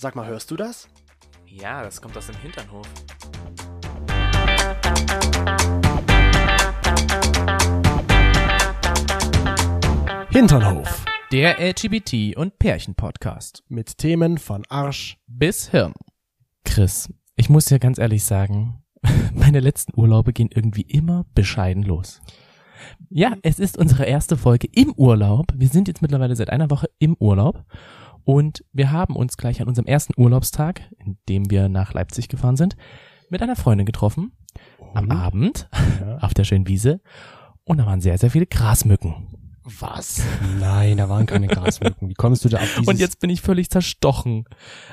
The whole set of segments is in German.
Sag mal, hörst du das? Ja, das kommt aus dem Hinternhof. Hinternhof. Der LGBT- und Pärchen-Podcast. Mit Themen von Arsch. Bis Hirn. Chris, ich muss dir ganz ehrlich sagen, meine letzten Urlaube gehen irgendwie immer bescheiden los. Ja, es ist unsere erste Folge im Urlaub. Wir sind jetzt mittlerweile seit einer Woche im Urlaub. Und wir haben uns gleich an unserem ersten Urlaubstag, in dem wir nach Leipzig gefahren sind, mit einer Freundin getroffen. Am Und? Abend Ja. auf der schönen Wiese. Und da waren sehr, sehr viele Grasmücken. Was? Nein, da waren keine Grasmücken. Wie kommst du da auf dieses... Und jetzt bin ich völlig zerstochen.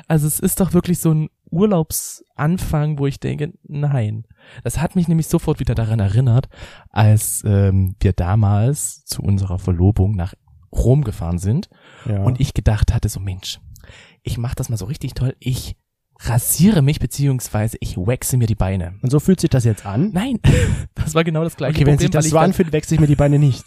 Also es ist doch wirklich so ein Urlaubsanfang, wo ich denke, nein. Das hat mich nämlich sofort wieder daran erinnert, als ähm, wir damals zu unserer Verlobung nach Rom gefahren sind ja. und ich gedacht hatte, so Mensch, ich mache das mal so richtig toll. Ich rasiere mich beziehungsweise ich waxe mir die Beine. Und so fühlt sich das jetzt an? Nein, das war genau das gleiche Okay, wenn Problem. sich das so anfühlt, wechsle ich mir die Beine nicht.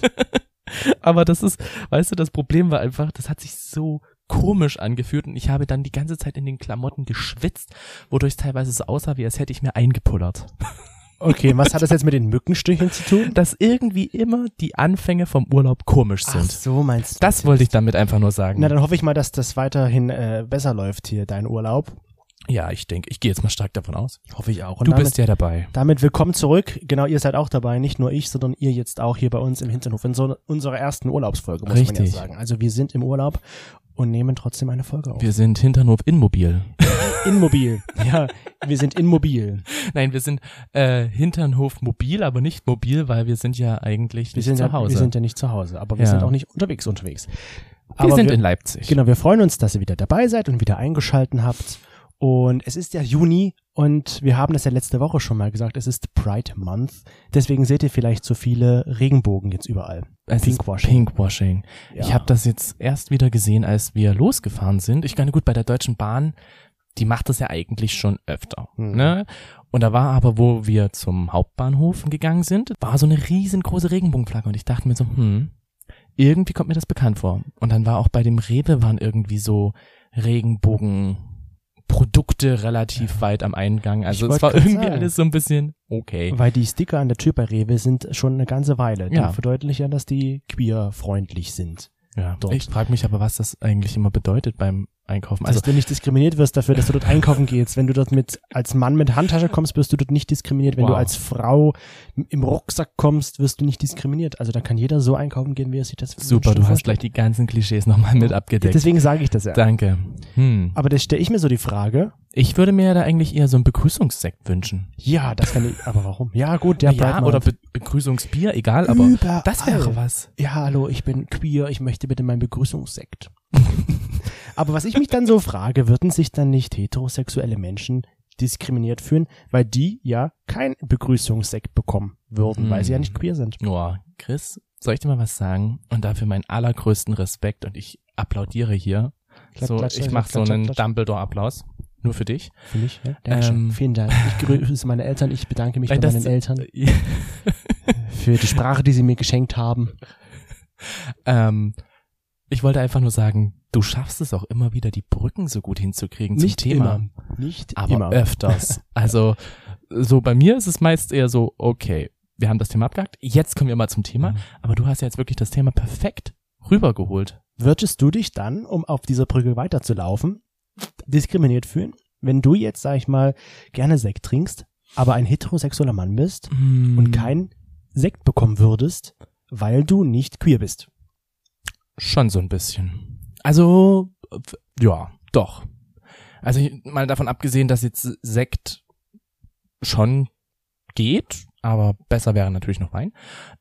Aber das ist, weißt du, das Problem war einfach, das hat sich so komisch angefühlt und ich habe dann die ganze Zeit in den Klamotten geschwitzt, wodurch es teilweise so aussah, wie als hätte ich mir eingepullert. Okay, was hat das jetzt mit den Mückenstichen zu tun? Dass irgendwie immer die Anfänge vom Urlaub komisch Ach sind. so, meinst du? Das wollte ich damit einfach nur sagen. Na, dann hoffe ich mal, dass das weiterhin äh, besser läuft hier, dein Urlaub. ja, ich denke, ich gehe jetzt mal stark davon aus. Hoffe ich auch. Und Du damit, bist ja dabei. Damit willkommen zurück. Genau, ihr seid auch dabei. Nicht nur ich, sondern ihr jetzt auch hier bei uns im Hinterhof in so unserer ersten Urlaubsfolge, muss man ja Richtig. sagen. Also wir sind im Urlaub und nehmen trotzdem eine Folge auf. Wir sind Hinternhof Inmobil. Inmobil. ja, wir sind immobil. Nein, wir sind äh, Hinternhof mobil, aber nicht mobil, weil wir sind ja eigentlich Wir nicht sind, zu ja, Hause. wir sind ja nicht zu Hause, aber wir Ja. sind auch nicht unterwegs unterwegs. wir aber sind wir, in Leipzig. Genau, wir freuen uns, dass ihr wieder dabei seid und wieder eingeschalten habt. Und es ist ja Juni und wir haben das ja letzte Woche schon mal gesagt, es ist Pride Month. Deswegen seht ihr vielleicht so viele Regenbogen jetzt überall. Es Pinkwashing. Pinkwashing. Ja. Ich habe das jetzt erst wieder gesehen, als wir losgefahren sind. Ich meine, gut, bei der Deutschen Bahn, die macht das ja eigentlich schon öfter. Hm. Ne? Und da war aber, wo wir zum Hauptbahnhof gegangen sind, war so eine riesengroße Regenbogenflagge. Und ich dachte mir so, hm, irgendwie kommt mir das bekannt vor. Und dann war auch bei dem Rewe waren irgendwie so Regenbogenprodukte relativ weit am Eingang. Also Ich es war irgendwie sagen. alles so ein bisschen okay. Weil die Sticker an der Tür bei Rewe sind schon eine ganze Weile. Die Ja. verdeutlichen ja, dass die queer-freundlich sind. Ja, dort. ich frage mich aber, was das eigentlich immer bedeutet beim Einkaufen. Also dass du nicht diskriminiert wirst dafür, dass du dort einkaufen gehst. Wenn du dort mit als Mann mit Handtasche kommst, wirst du dort nicht diskriminiert. Wenn du Wow. als Frau im Rucksack kommst, wirst du nicht diskriminiert. Also da kann jeder so einkaufen gehen, wie er sich das Super, wünscht du und hast gleich die ganzen Klischees nochmal mit abgedeckt. Deswegen sage ich das ja. Danke. Hm. Aber das stelle ich mir so die Frage. Ich würde mir da eigentlich eher so ein Begrüßungssekt wünschen. Ja, das kann ich. Aber warum? Ja gut, der ja, oder Be Begrüßungsbier, egal, aber Überall. das wäre was. Ja, hallo, ich bin queer, ich möchte bitte meinen Begrüßungssekt. Aber was ich mich dann so frage, würden sich dann nicht heterosexuelle Menschen diskriminiert fühlen, weil die ja kein Begrüßungssekt bekommen würden, weil sie ja Hm. nicht queer sind. Oh, Chris, soll ich dir mal was sagen? Und dafür meinen allergrößten Respekt und ich applaudiere hier. Klatsch, so, klatsch, ich mache so einen. Dumbledore-Applaus. Nur für dich. Für mich, ja? Ähm, Vielen Dank. Ich grüße meine Eltern, ich bedanke mich bei meinen Eltern für die Sprache, die sie mir geschenkt haben. ähm, ich wollte einfach nur sagen, du schaffst es auch immer wieder, die Brücken so gut hinzukriegen Nicht zum Thema. immer. Nicht aber immer. öfters. Also so bei mir ist es meist eher so, okay, wir haben das Thema abgehakt, jetzt kommen wir mal zum Thema, Mhm. aber du hast ja jetzt wirklich das Thema perfekt rübergeholt. Würdest du dich dann, um auf dieser Brücke weiterzulaufen, diskriminiert fühlen, wenn du jetzt, sag ich mal, gerne Sekt trinkst, aber ein heterosexueller Mann bist Mm. und kein Sekt bekommen würdest, weil du nicht queer bist? Schon so ein bisschen. Also, ja, doch. Also ich- mal davon abgesehen, dass jetzt Sekt schon geht, aber besser wäre natürlich noch Wein.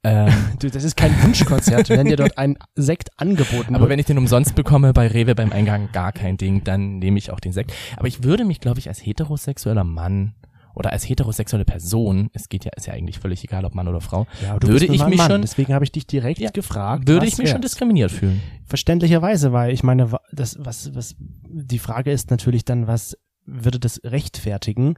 Ähm, Du, das ist kein Wunschkonzert, wenn dir dort ein Sekt angeboten Aber wird. wenn ich den umsonst bekomme bei Rewe beim Eingang, gar kein Ding, dann nehme ich auch den Sekt. Aber ich würde mich, glaube ich, als heterosexueller Mann oder als heterosexuelle Person, es geht ja, ist ja eigentlich völlig egal, ob Mann oder Frau, ja, würde ich mich Mann, schon- deswegen habe ich dich direkt Ja, gefragt. würde ich mich schon wär's? diskriminiert fühlen. Verständlicherweise, weil ich meine, das, was, was, die Frage ist natürlich dann, was würde das rechtfertigen,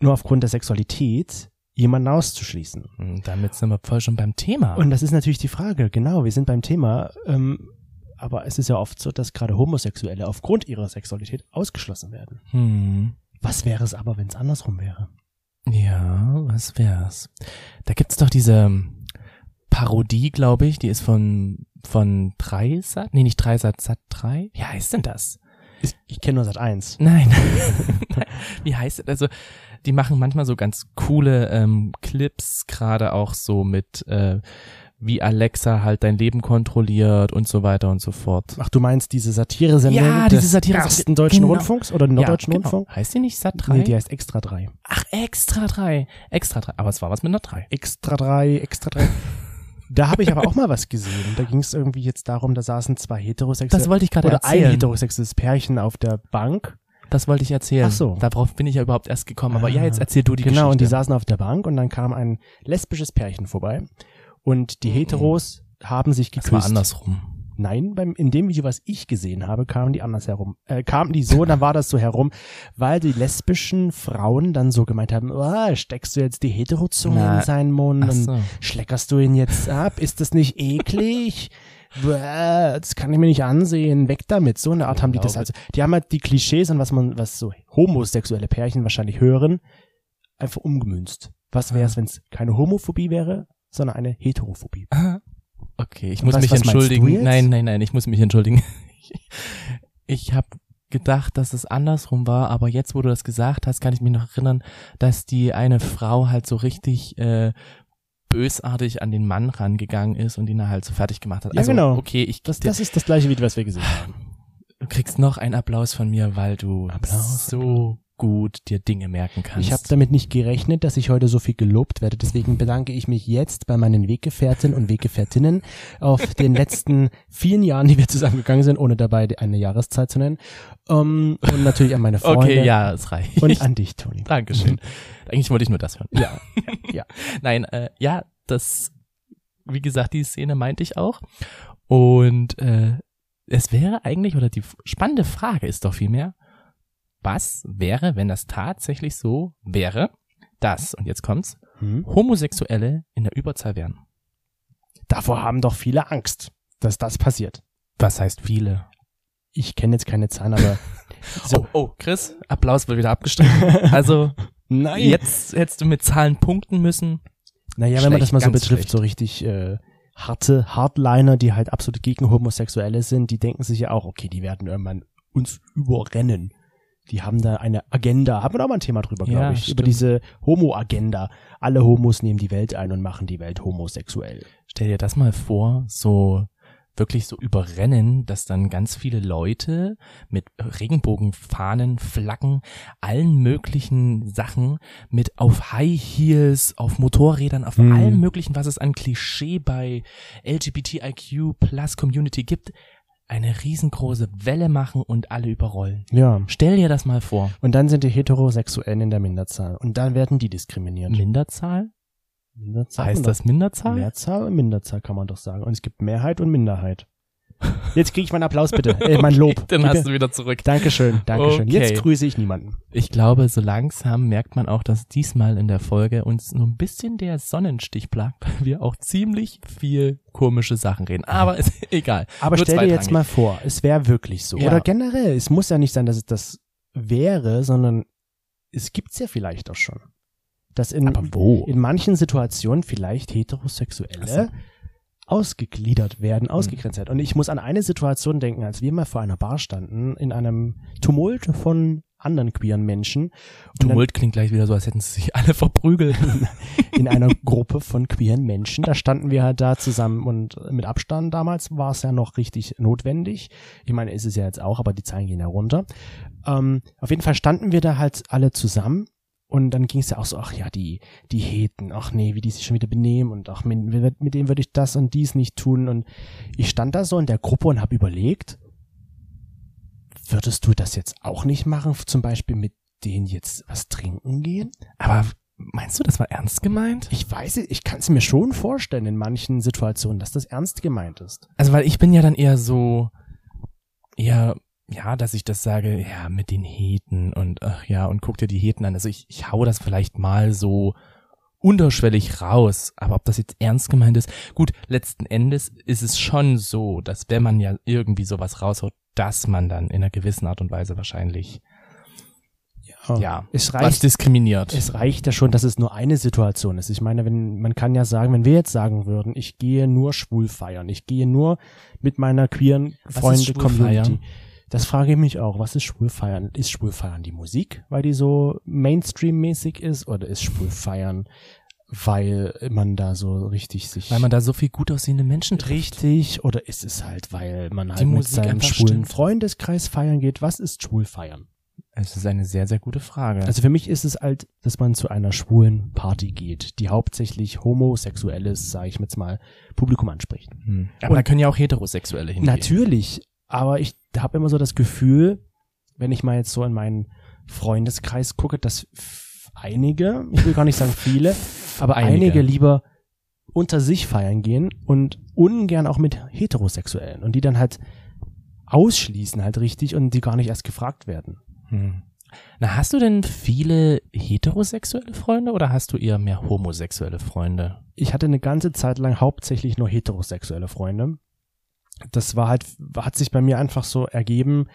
nur aufgrund der Sexualität jemanden auszuschließen? Und damit sind wir voll schon beim Thema. Und das ist natürlich die Frage, genau, wir sind beim Thema. Ähm, aber es ist ja oft so, dass gerade Homosexuelle aufgrund ihrer Sexualität ausgeschlossen werden. Hm. Was wäre es aber, wenn es andersrum wäre? Ja, was wär's? Da gibt's doch diese Parodie, glaube ich, die ist von von Dreisat, nee, nicht Dreisat, Sat 3. Wie heißt denn das? Ich, ich kenne nur seit eins. Nein. Nein. Wie heißt es? Also, die machen manchmal so ganz coole ähm, Clips, gerade auch so mit äh, wie Alexa halt dein Leben kontrolliert und so weiter und so fort. Ach, du meinst diese Satire-Sendung Ja, diese des Satire- ersten deutschen genau. Rundfunks oder norddeutschen ja, genau. Rundfunk? Heißt die nicht Sat 3? Nee, die heißt Extra 3. Ach, extra 3. Extra 3. Aber es war was mit einer 3. Extra 3, Extra 3. Da habe ich aber auch mal was gesehen. Da ging es irgendwie jetzt darum, da saßen zwei heterosexuelle Das wollte ich gerade oder ein erzählen. heterosexuelles Pärchen auf der Bank. Das wollte ich erzählen. Ach so. Darauf bin ich ja überhaupt erst gekommen. Aber ja, Ah. jetzt erzähl du die genau, und die Geschichte. saßen auf der Bank und dann kam ein lesbisches Pärchen vorbei. Und die Heteros haben sich das geküsst. war andersrum. Nein, beim, in dem Video, was ich gesehen habe, kamen die anders herum. Äh, kamen die so, dann war das so herum, weil die lesbischen Frauen dann so gemeint haben, oh, steckst du jetzt die Heterozunge Na, in seinen Mund Ach und so. schleckerst du ihn jetzt ab? Ist das nicht eklig? Das kann ich mir nicht ansehen. Weg damit. So eine Art haben die das also. Die haben halt die Klischees und was man, was so homosexuelle Pärchen wahrscheinlich hören, einfach umgemünzt. Was wäre es, wenn es keine Homophobie wäre, sondern eine Heterophobie? Okay, ich Und muss was- mich was entschuldigen. Nein, nein, nein, ich muss mich entschuldigen. Ich habe gedacht, dass es andersrum war, aber jetzt, wo du das gesagt hast, kann ich mich noch erinnern, dass die eine Frau halt so richtig äh, bösartig an den Mann rangegangen ist und ihn halt so fertig gemacht hat. Ja, also, genau. okay, ich Das, das ist das gleiche Video, was wir gesehen haben. du kriegst noch einen Applaus von mir, weil du Applaus, so gut dir Dinge merken kannst. Ich habe damit nicht gerechnet, dass ich heute so viel gelobt werde. Deswegen bedanke ich mich jetzt bei meinen Weggefährten und Weggefährtinnen auf den letzten vielen Jahren, die wir zusammengegangen sind, ohne dabei eine Jahreszeit zu nennen. Um, und natürlich an meine Freunde okay, ja, es reicht. und an dich, Toni. Dankeschön. Eigentlich wollte ich nur das hören. Ja, ja. Nein, äh, ja, das, wie gesagt, die Szene meinte ich auch. Und äh, es wäre eigentlich, oder die spannende Frage ist doch vielmehr, was wäre, wenn das tatsächlich so wäre, dass, und jetzt kommt's, Hm? Homosexuelle in der Überzahl wären? Davor haben doch viele Angst, dass das passiert. Was heißt viele? Ich kenne jetzt keine Zahlen, aber so. Oh, oh, Chris, Applaus wird wieder abgestrichen. Also, Nein. jetzt hättest du mit Zahlen punkten müssen. Naja, wenn man das Schlecht, mal so betrifft, schlecht. so richtig äh, harte Hardliner, die halt absolut gegen Homosexuelle sind, die denken sich ja auch, okay, die werden irgendwann uns überrennen. Die haben da eine Agenda, haben wir da mal ein Thema drüber, Ja, glaube ich, stimmt. über diese Homo-Agenda. Alle Homos nehmen die Welt ein und machen die Welt homosexuell. Stell dir das mal vor, so wirklich so überrennen, dass dann ganz viele Leute mit Regenbogenfahnen, Flaggen, allen möglichen Sachen mit auf High Heels, auf Motorrädern, auf Hm. allem möglichen, was es an Klischee bei LGBTIQ Plus Community gibt, eine riesengroße Welle machen und alle überrollen. Ja. Stell dir das mal vor. Und dann sind die Heterosexuellen in der Minderzahl. Und dann werden die diskriminiert. Minderzahl? Minderzahl Heißt das Minderzahl? Mehrzahl und Minderzahl kann man doch sagen. Und es gibt Mehrheit und Minderheit. Jetzt kriege ich meinen Applaus bitte. Äh, mein Lob. Dann Bitte. hast du wieder zurück. Dankeschön, Dankeschön. Okay. Jetzt grüße ich niemanden. Ich glaube, so langsam merkt man auch, dass diesmal in der Folge uns nur ein bisschen der Sonnenstich plagt, weil wir auch ziemlich viel komische Sachen reden. Aber ist egal. Aber Nur stell dir jetzt mal vor, es wäre wirklich so. Ja. Oder generell, es muss ja nicht sein, dass es das wäre, sondern es gibt's ja vielleicht auch schon. Dass in, Aber wo? in manchen Situationen vielleicht Heterosexuelle Ach so. Ausgegliedert werden, ausgegrenzt werden. Und ich muss an eine Situation denken, als wir mal vor einer Bar standen, in einem Tumult von anderen queeren Menschen. Und dann- Tumult klingt gleich wieder so, als hätten sie sich alle verprügelt. in einer Gruppe von queeren Menschen. Da standen wir halt da zusammen und mit Abstand damals war es ja noch richtig notwendig. Ich meine, ist es ja jetzt auch, aber die Zahlen gehen ja runter. Ähm, auf jeden Fall standen wir da halt alle zusammen und dann ging es ja auch so, ach ja, die, die Heten, ach nee, wie die sich schon wieder benehmen und ach, mit, mit dem würde ich das und dies nicht tun und ich stand da so in der Gruppe und habe überlegt, würdest du das jetzt auch nicht machen, zum Beispiel mit denen jetzt was trinken gehen? Aber meinst du, das war ernst gemeint? Ich weiß, es, ich kann es mir schon vorstellen in manchen Situationen, dass das ernst gemeint ist. Also, weil ich bin ja dann eher so, eher, ja, dass ich das sage, ja, mit den Heten und ach ja, und guck dir die Heten an. Also ich, ich hau das vielleicht mal so unterschwellig raus. Aber ob das jetzt ernst gemeint ist, gut, letzten Endes ist es schon so, dass wenn man ja irgendwie sowas raushaut, dass man dann in einer gewissen Art und Weise wahrscheinlich ja, es was reicht, diskriminiert. es reicht ja schon, dass es nur eine Situation ist. Ich meine, wenn, man kann ja sagen, wenn wir jetzt sagen würden, ich gehe nur schwul feiern, ich gehe nur mit meiner queeren Was Freunde Community. feiern? Das frage ich mich auch. Was ist Schwulfeiern? Ist Schwulfeiern die Musik, weil die so Mainstream-mäßig ist? Oder ist Schwulfeiern, weil man da so richtig sich weil man da so viel gut aussehende Menschen trifft. richtig? Oder ist es halt, weil man halt Die mit Musik seinem schwulen stimmt. Freundeskreis feiern geht? Was ist Schwulfeiern? Es ist eine sehr, sehr gute Frage. Also für mich ist es halt, dass man zu einer schwulen Party geht, die hauptsächlich homosexuelles, sage ich jetzt mal, Publikum anspricht. hm. Aber da können ja auch Heterosexuelle hingehen. Natürlich, aber ich habe immer so das Gefühl, wenn ich mal jetzt so in meinen Freundeskreis gucke, dass einige, ich will gar nicht sagen viele, aber Einige. einige. lieber unter sich feiern gehen und ungern auch mit Heterosexuellen und die dann halt ausschließen halt richtig und die gar nicht erst gefragt werden. Hm. Na, hast du denn viele heterosexuelle Freunde oder hast du eher mehr homosexuelle Freunde? ich hatte eine ganze Zeit lang hauptsächlich nur heterosexuelle Freunde. Das war halt, hat sich bei mir einfach so ergeben,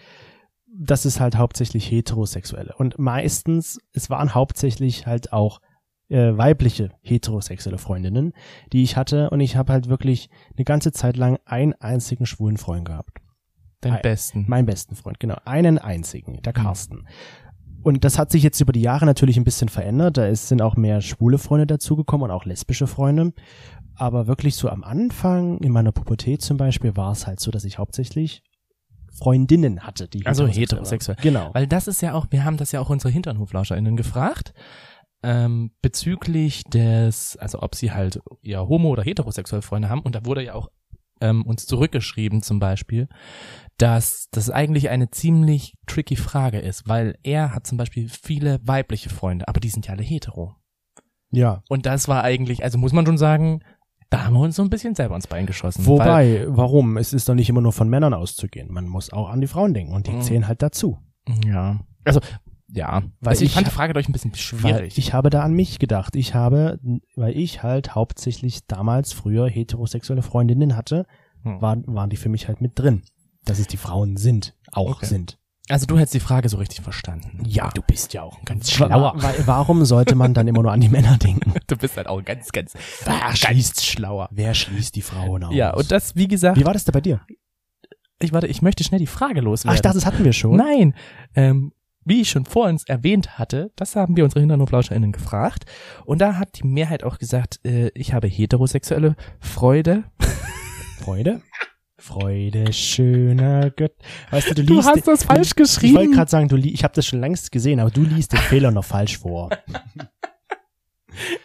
dass es halt hauptsächlich heterosexuelle. Und meistens, es waren hauptsächlich halt auch äh, weibliche heterosexuelle Freundinnen, die ich hatte. Und ich habe halt wirklich eine ganze Zeit lang einen einzigen schwulen Freund gehabt. Den Ei- besten. Meinen besten Freund, genau. Einen einzigen, der Carsten. Und das hat sich jetzt über die Jahre natürlich ein bisschen verändert. Da ist, sind auch mehr schwule Freunde dazugekommen und auch lesbische Freunde. Aber wirklich so am Anfang, in meiner Pubertät zum Beispiel, war es halt so, dass ich hauptsächlich Freundinnen hatte, die Also heterosexuell. Genau. Weil das ist ja auch, wir haben das ja auch unsere HinternhoflauscherInnen gefragt, ähm, bezüglich des, also ob sie halt ja homo- oder heterosexuelle Freunde haben. Und da wurde ja auch ähm, uns zurückgeschrieben zum Beispiel, dass das eigentlich eine ziemlich tricky Frage ist, weil er hat zum Beispiel viele weibliche Freunde, aber die sind ja alle hetero. ja. Und das war eigentlich, also muss man schon sagen, da haben wir uns so ein bisschen selber ins Bein geschossen. Wobei, warum? Es ist doch nicht immer nur von Männern auszugehen. Man muss auch an die Frauen denken und die Mhm. zählen halt dazu. ja. Also, ja. Weil also ich, ich fand die Frage durch ein bisschen schwierig. ich habe da an mich gedacht. Ich habe, weil ich halt hauptsächlich damals früher heterosexuelle Freundinnen hatte, Hm. waren, waren die für mich halt mit drin. Dass es die Frauen sind, auch Okay. sind. Also du hättest die Frage so richtig verstanden. Ja. Du bist ja auch ein ganz Wa- schlauer. Weil, warum sollte man dann immer nur an die Männer denken? Du bist halt auch ganz, ganz, Wer ganz schlauer. Wer schließt die Frauen aus? Ja, und das, wie gesagt, Wie war das da bei dir? ich warte, ich möchte schnell die Frage Ach, loswerden. ich dachte, das hatten wir schon. Nein, ähm, wie ich schon vorhin erwähnt hatte, das haben wir unsere HinternhoflauscherInnen gefragt. Und da hat die Mehrheit auch gesagt, äh, ich habe heterosexuelle Freude. Freude? Freude, schöner Gott. Weißt du, du Du liest. hast das falsch Ich wollte geschrieben. gerade sagen, du ich habe das schon längst gesehen, aber du liest den Fehler noch falsch vor.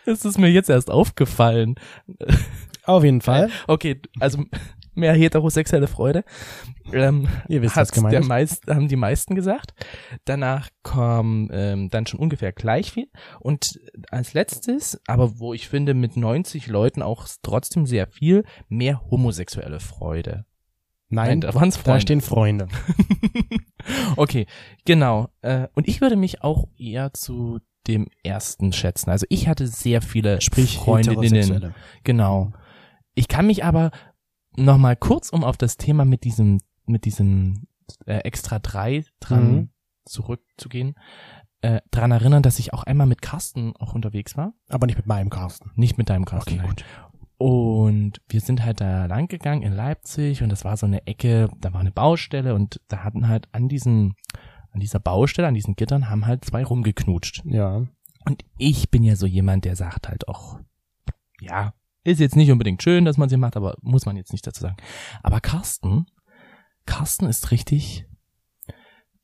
Das ist mir jetzt erst aufgefallen. Auf jeden Fall. Okay, also mehr heterosexuelle Freude. Ähm, Ihr wisst, was gemeint der ist. meist, haben die meisten gesagt. Danach kommen ähm, dann schon ungefähr gleich viel. Und als letztes, aber wo ich finde mit 90 Leuten auch trotzdem sehr viel, mehr homosexuelle Freude. Nein, da waren's da Freunde. stehen Freunde. okay, genau. Äh, und ich würde mich auch eher zu dem ersten schätzen. Also ich hatte sehr viele Sprich, Freundinnen. Genau. Ich kann mich aber noch mal kurz, um auf das Thema mit diesem mit diesem äh, extra drei dran Mhm. zurückzugehen, äh, dran erinnern, dass ich auch einmal mit Carsten auch unterwegs war, Aber nicht mit meinem Carsten. nicht mit deinem Carsten. nein. Und wir sind halt da lang gegangen in Leipzig und das war so eine Ecke, da war eine Baustelle und da hatten halt an diesen an dieser Baustelle, an diesen Gittern haben halt zwei rumgeknutscht. Ja. Und ich bin ja so jemand, der sagt halt auch, ja, ist jetzt nicht unbedingt schön, dass man sie macht, aber muss man jetzt nicht dazu sagen. Aber Carsten, Carsten ist richtig,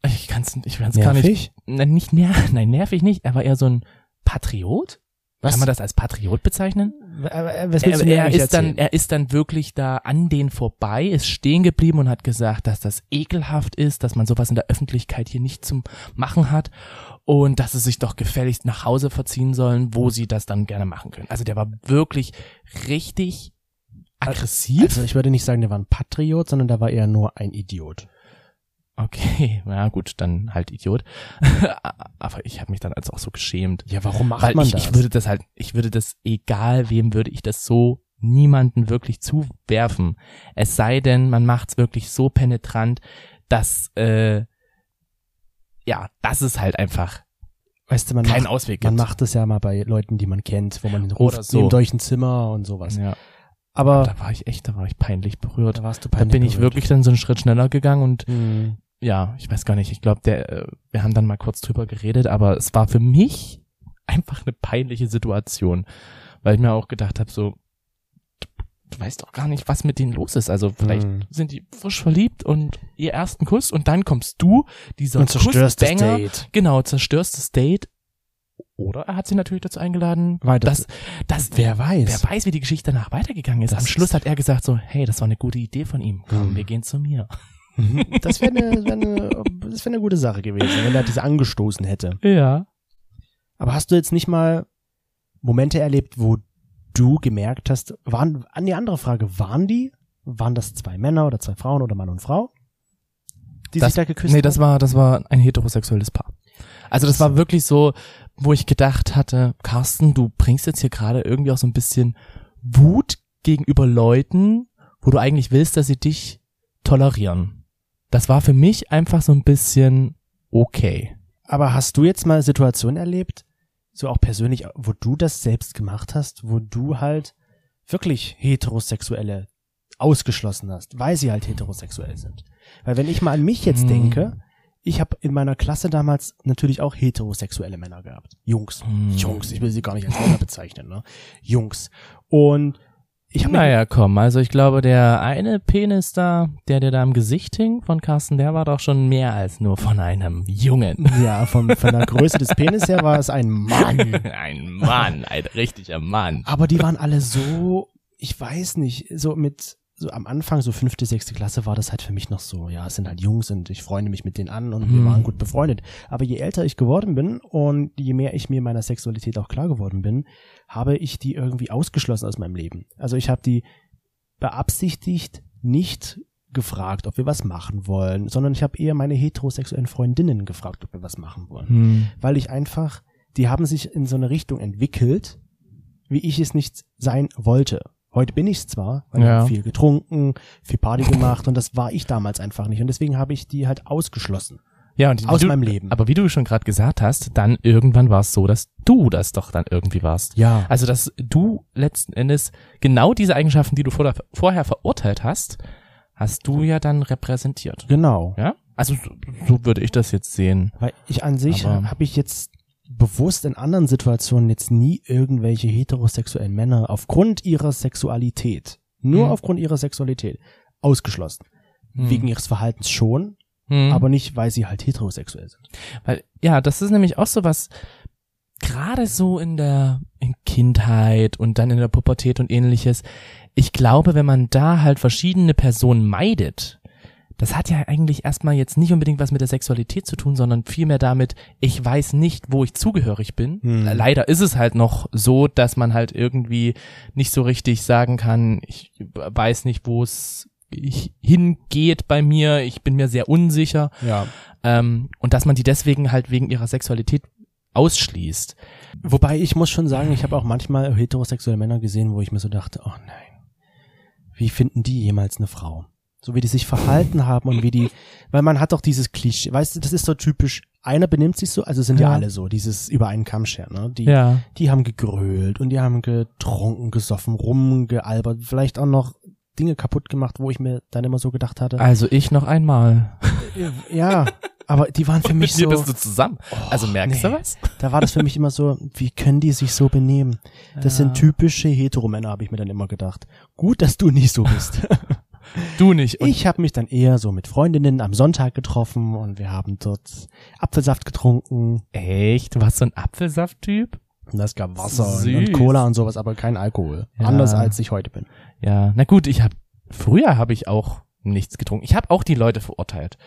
ich kann's, ich kann's gar nicht, Nervig? nein, nicht ner nein, nervig nicht, er war eher so ein Patriot. Was? Kann man das als Patriot bezeichnen? Äh, Was Er, willst du er ist dann, erzählen? er ist dann wirklich da an denen vorbei, ist stehen geblieben und hat gesagt, dass das ekelhaft ist, dass man sowas in der Öffentlichkeit hier nicht zum Machen hat und dass sie sich doch gefälligst nach Hause verziehen sollen, wo sie das dann gerne machen können. Also der war wirklich richtig aggressiv. Also ich würde nicht sagen, der war ein Patriot, sondern der war eher nur ein Idiot. Okay, na gut, dann halt Idiot. Aber ich habe mich dann also auch so geschämt. Ja, warum macht Weil man ich, das? ich würde das halt, ich würde das, egal wem würde ich das so niemanden wirklich zuwerfen. Es sei denn, man macht's wirklich so penetrant, dass, äh, ja, das ist halt einfach weißt du, man keinen macht, Ausweg man gibt. macht das ja mal bei Leuten, die man kennt, wo man den Oder ruft, so. nehmt euch ein Zimmer und sowas. Ja, Aber da war ich echt, da war ich peinlich berührt. da warst du Da peinlich bin ich berührt. wirklich dann so einen Schritt schneller gegangen und Hm. Ja, ich weiß gar nicht, ich glaube, der, äh, wir haben dann mal kurz drüber geredet, aber es war für mich einfach eine peinliche Situation, weil ich mir auch gedacht habe, so, du, du weißt doch gar nicht, was mit denen los ist. Also vielleicht Hm. sind die frisch verliebt und ihr ersten Kuss und dann kommst du, dieser Und zerstörst das Date. genau, zerstörst das Date. Oder er hat sie natürlich dazu eingeladen, Weiter dass, dass Wer weiß. Wer weiß, wie die Geschichte danach weitergegangen ist. Das Am Schluss hat er gesagt so, hey, das war eine gute Idee von ihm. Komm, Hm. wir gehen zu mir. Das wäre eine, wär eine, das wär eine gute Sache gewesen, wenn er diese angestoßen hätte. Ja. Aber hast du jetzt nicht mal Momente erlebt, wo du gemerkt hast, waren, an die andere Frage, waren die? Waren das zwei Männer oder zwei Frauen oder Mann und Frau? Die Das- sich da geküsst Nee, das haben? war, das war ein heterosexuelles Paar. Also das war wirklich so, wo ich gedacht hatte, Carsten, du bringst jetzt hier gerade irgendwie auch so ein bisschen Wut gegenüber Leuten, wo du eigentlich willst, dass sie dich tolerieren. Das war für mich einfach so ein bisschen okay. Aber hast du jetzt mal Situationen erlebt, so auch persönlich, wo du das selbst gemacht hast, wo du halt wirklich Heterosexuelle ausgeschlossen hast, weil sie halt heterosexuell sind? Weil wenn ich mal an mich jetzt Hm. denke, ich habe in meiner Klasse damals natürlich auch heterosexuelle Männer gehabt. Jungs. Hm. Jungs, ich will sie gar nicht als Männer bezeichnen, ne? Jungs. Und ich Naja, komm, also ich glaube, der eine Penis da, der dir da im Gesicht hing von Carsten, der war doch schon mehr als nur von einem Jungen. ja, von, von der Größe des Penis her war es ein Mann. Ein Mann, ein richtiger Mann. Aber die waren alle so, ich weiß nicht, so mit, so am Anfang, so fünfte, sechste Klasse war das halt für mich noch so, ja, es sind halt Jungs und ich freunde mich mit denen an und wir Mhm. waren gut befreundet. Aber je älter ich geworden bin und je mehr ich mir meiner Sexualität auch klar geworden bin, habe ich die irgendwie ausgeschlossen aus meinem Leben. Also ich habe die beabsichtigt nicht gefragt, ob wir was machen wollen, sondern ich habe eher meine heterosexuellen Freundinnen gefragt, ob wir was machen wollen Hm. weil ich einfach, die haben sich in so eine Richtung entwickelt, wie ich es nicht sein wollte. Heute bin ich es zwar, weil ich Ja. habe viel getrunken, viel Party gemacht und das war ich damals einfach nicht und deswegen habe ich die halt ausgeschlossen Ja, und aus du, meinem Leben. Aber wie du schon gerade gesagt hast, dann irgendwann war es so, dass du das doch dann irgendwie warst. ja, Also, dass du letzten Endes genau diese Eigenschaften, die du vor, vorher verurteilt hast, hast du ja dann repräsentiert. genau. Ja? Also, so, so würde ich das jetzt sehen. Weil ich an sich habe ich jetzt bewusst in anderen Situationen jetzt nie irgendwelche heterosexuellen Männer aufgrund ihrer Sexualität, nur Hm. aufgrund ihrer Sexualität, ausgeschlossen. Hm. Wegen ihres Verhaltens schon, Hm. aber nicht, weil sie halt heterosexuell sind. Weil, ja, das ist nämlich auch so was, gerade so in der in Kindheit und dann in der Pubertät und ähnliches. Ich glaube, wenn man da halt verschiedene Personen meidet, das hat ja eigentlich erstmal jetzt nicht unbedingt was mit der Sexualität zu tun, sondern vielmehr damit, ich weiß nicht, wo ich zugehörig bin. Hm. Leider ist es halt noch so, dass man halt irgendwie nicht so richtig sagen kann, ich weiß nicht, wo es hingeht bei mir, ich bin mir sehr unsicher Ja. ähm, und dass man die deswegen halt wegen ihrer Sexualität ausschließt. Wobei ich muss schon sagen, ich habe auch manchmal heterosexuelle Männer gesehen, wo ich mir so dachte, oh nein, wie finden die jemals eine Frau? So wie die sich verhalten haben und wie die, weil man hat doch dieses Klischee, weißt du, das ist so typisch, einer benimmt sich so, also sind ja, Ja. alle so, dieses über einen Kamm scheren, ne? Die, Ja. die haben gegrölt und die haben getrunken, gesoffen, rumgealbert, vielleicht auch noch Dinge kaputt gemacht, wo ich mir dann immer so gedacht hatte, Also ich noch einmal. ja, aber die waren für mich Mit mir so, bist du zusammen. also merkst nee. du was? da war das für mich immer so, wie können die sich so benehmen? Das Ja. sind typische Heteromänner, habe ich mir dann immer gedacht. Gut, dass du nicht so bist. Du nicht. Und ich habe mich dann eher so mit Freundinnen am Sonntag getroffen und wir haben dort Apfelsaft getrunken. echt? Du warst so ein Apfelsafttyp? Und es gab Wasser und, und Cola und sowas, aber kein Alkohol. Ja. Anders als ich heute bin. Ja. Na gut, ich habe früher habe ich auch nichts getrunken. Ich habe auch die Leute verurteilt.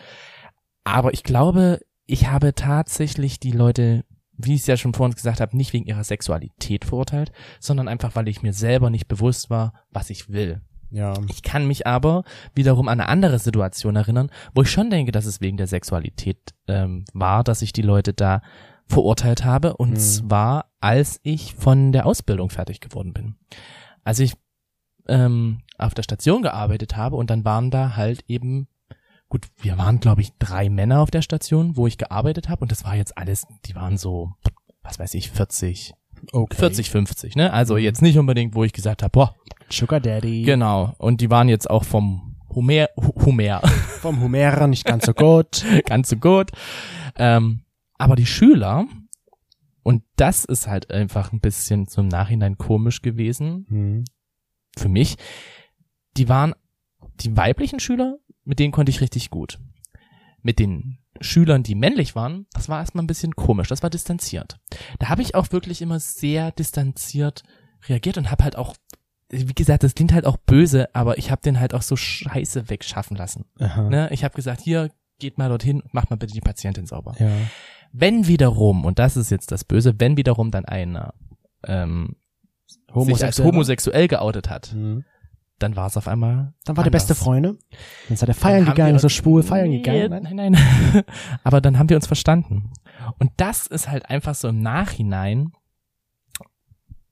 Aber ich glaube, ich habe tatsächlich die Leute, wie ich es ja schon vorhin gesagt habe, nicht wegen ihrer Sexualität verurteilt, sondern einfach, weil ich mir selber nicht bewusst war, was ich will. Ja. Ich kann mich aber wiederum an eine andere Situation erinnern, wo ich schon denke, dass es wegen der Sexualität ähm, war, dass ich die Leute da verurteilt habe. Und Mhm. zwar, als ich von der Ausbildung fertig geworden bin. Als ich ähm, auf der Station gearbeitet habe und dann waren da halt eben, gut, wir waren glaube ich drei Männer auf der Station, wo ich gearbeitet habe und das war jetzt alles, die waren so, was weiß ich, 40, Okay. 40, 50, ne? Also jetzt nicht unbedingt, wo ich gesagt habe, boah, Sugar Daddy. Genau. Und die waren jetzt auch vom Homer, Homer Vom Humera nicht ganz so gut. ganz so gut. Ähm, aber die Schüler, und das ist halt einfach ein bisschen zum Nachhinein komisch gewesen Hm. für mich, die waren die weiblichen Schüler, mit denen konnte ich richtig gut. Mit den Schülern, die männlich waren, das war erstmal ein bisschen komisch, das war distanziert. Da habe ich auch wirklich immer sehr distanziert reagiert und habe halt auch, wie gesagt, das klingt halt auch böse, aber ich habe den halt auch so scheiße wegschaffen lassen. Aha. Ne? Ich habe gesagt, hier, geht mal dorthin, macht mal bitte die Patientin sauber. Ja. Wenn wiederum, und das ist jetzt das Böse, wenn wiederum dann einer ähm, sich als Homosexuell. geoutet hat, Hm. Dann war es auf einmal. Dann war der anders. beste Freunde. Dann ist er feiern Dann gegangen, so schwul feiern gegangen. Nein, nein. Aber dann haben wir uns verstanden. Und das ist halt einfach so im Nachhinein,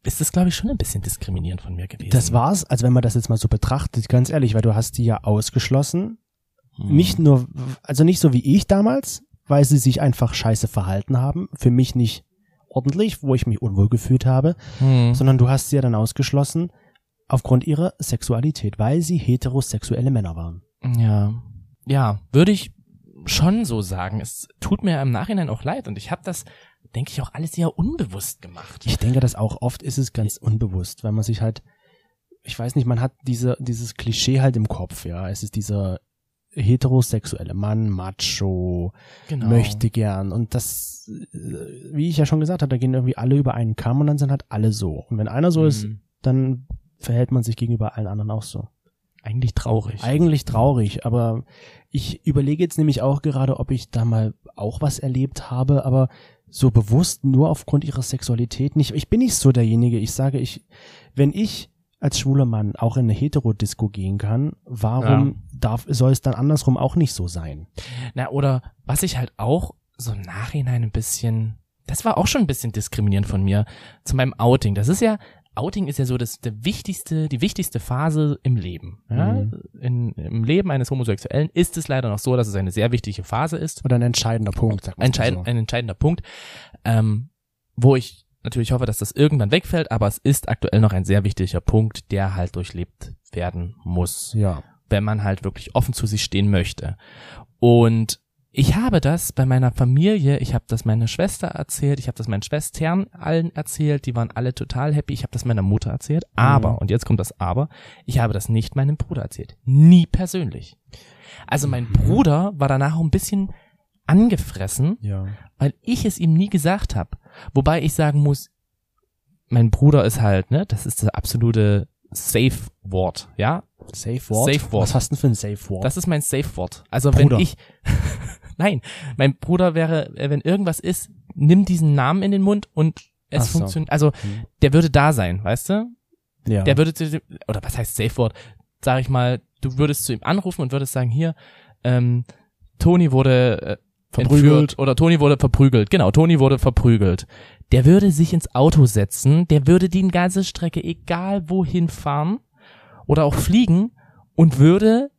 ist das, glaube ich, schon ein bisschen diskriminierend von mir gewesen. Das war's, also wenn man das jetzt mal so betrachtet, ganz ehrlich, weil du hast die ja ausgeschlossen. Hm. Nicht nur, also nicht so wie ich damals, weil sie sich einfach scheiße verhalten haben. Für mich nicht ordentlich, wo ich mich unwohl gefühlt habe, Hm. sondern du hast sie ja dann ausgeschlossen aufgrund ihrer Sexualität, weil sie heterosexuelle Männer waren. Ja. Ja, würde ich schon so sagen. Es tut mir im Nachhinein auch leid und ich habe das, denke ich, auch alles eher unbewusst gemacht. Ich denke, dass auch oft ist es ganz unbewusst, weil man sich halt, ich weiß nicht, man hat diese, dieses Klischee halt im Kopf, ja. Es ist dieser heterosexuelle Mann, Macho, genau. möchte gern. Und das, äh, wie ich ja schon gesagt habe, da gehen irgendwie alle über einen Kamm und dann sind halt alle so. Und wenn einer so ist, Mhm. dann verhält man sich gegenüber allen anderen auch so. Eigentlich traurig. Eigentlich traurig, aber ich überlege jetzt nämlich auch gerade, ob ich da mal auch was erlebt habe, aber so bewusst nur aufgrund ihrer Sexualität nicht. Ich bin nicht so derjenige. Ich sage, ich, wenn ich als schwuler Mann auch in eine Heterodisco gehen kann, warum darf, soll es dann andersrum auch nicht so sein? Na, oder was ich halt auch so im Nachhinein ein bisschen, das war auch schon ein bisschen diskriminierend von mir, zu meinem Outing. Das ist ja, Outing ist ja so das, der wichtigste, die wichtigste Phase im Leben. Ja? Mhm. In, Im Leben eines Homosexuellen ist es leider noch so, dass es eine sehr wichtige Phase ist. Oder ein entscheidender Punkt, sagt man Entscheid, so. Ein entscheidender Punkt, ähm, wo ich natürlich hoffe, dass das irgendwann wegfällt, aber es ist aktuell noch ein sehr wichtiger Punkt, der halt durchlebt werden muss Ja. wenn man halt wirklich offen zu sich stehen möchte. Und ich habe das bei meiner Familie, ich habe das meiner Schwester erzählt, ich habe das meinen Schwestern allen erzählt, die waren alle total happy, ich habe das meiner Mutter erzählt, aber, und jetzt kommt das Aber, ich habe das nicht meinem Bruder erzählt. Nie persönlich. Also mein Bruder war danach auch ein bisschen angefressen, Ja. weil ich es ihm nie gesagt habe. Wobei ich sagen muss, mein Bruder ist halt, ne, das ist das absolute Safe-Wort, ja. Safe Wort. Safe Wort. Was hast du denn für ein Safe Wort? Das ist mein Safe-Wort. Also Bruder. wenn ich, nein, mein Bruder wäre, äh, wenn irgendwas ist, nimm diesen Namen in den Mund und es so. funktioniert, also Hm. der würde da sein, weißt du? ja. Der würde, zu- oder was heißt Safe-Wort? Sag ich mal, du würdest zu ihm anrufen und würdest sagen, hier, ähm, Toni wurde äh, Verprügelt. entführt oder Toni wurde verprügelt. Genau, Toni wurde verprügelt. Der würde sich ins Auto setzen, der würde die ganze Strecke egal wohin fahren oder auch fliegen und würde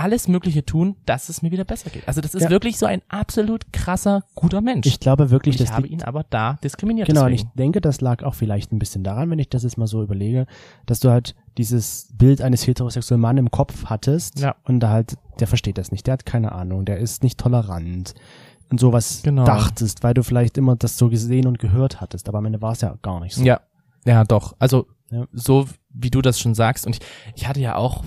alles Mögliche tun, dass es mir wieder besser geht. Also das ist Ja. wirklich so ein absolut krasser, guter Mensch. ich glaube wirklich, und ich dass habe ihn aber da diskriminiert. Genau, und ich deswegen. denke, das lag auch vielleicht ein bisschen daran, wenn ich das jetzt mal so überlege, dass du halt dieses Bild eines heterosexuellen Mann im Kopf hattest Ja. und da halt, der versteht das nicht, der hat keine Ahnung, der ist nicht tolerant und sowas Genau. dachtest, weil du vielleicht immer das so gesehen und gehört hattest, aber am Ende war es ja gar nicht so. Ja, ja, doch. Also Ja. so wie du das schon sagst und ich, ich hatte ja auch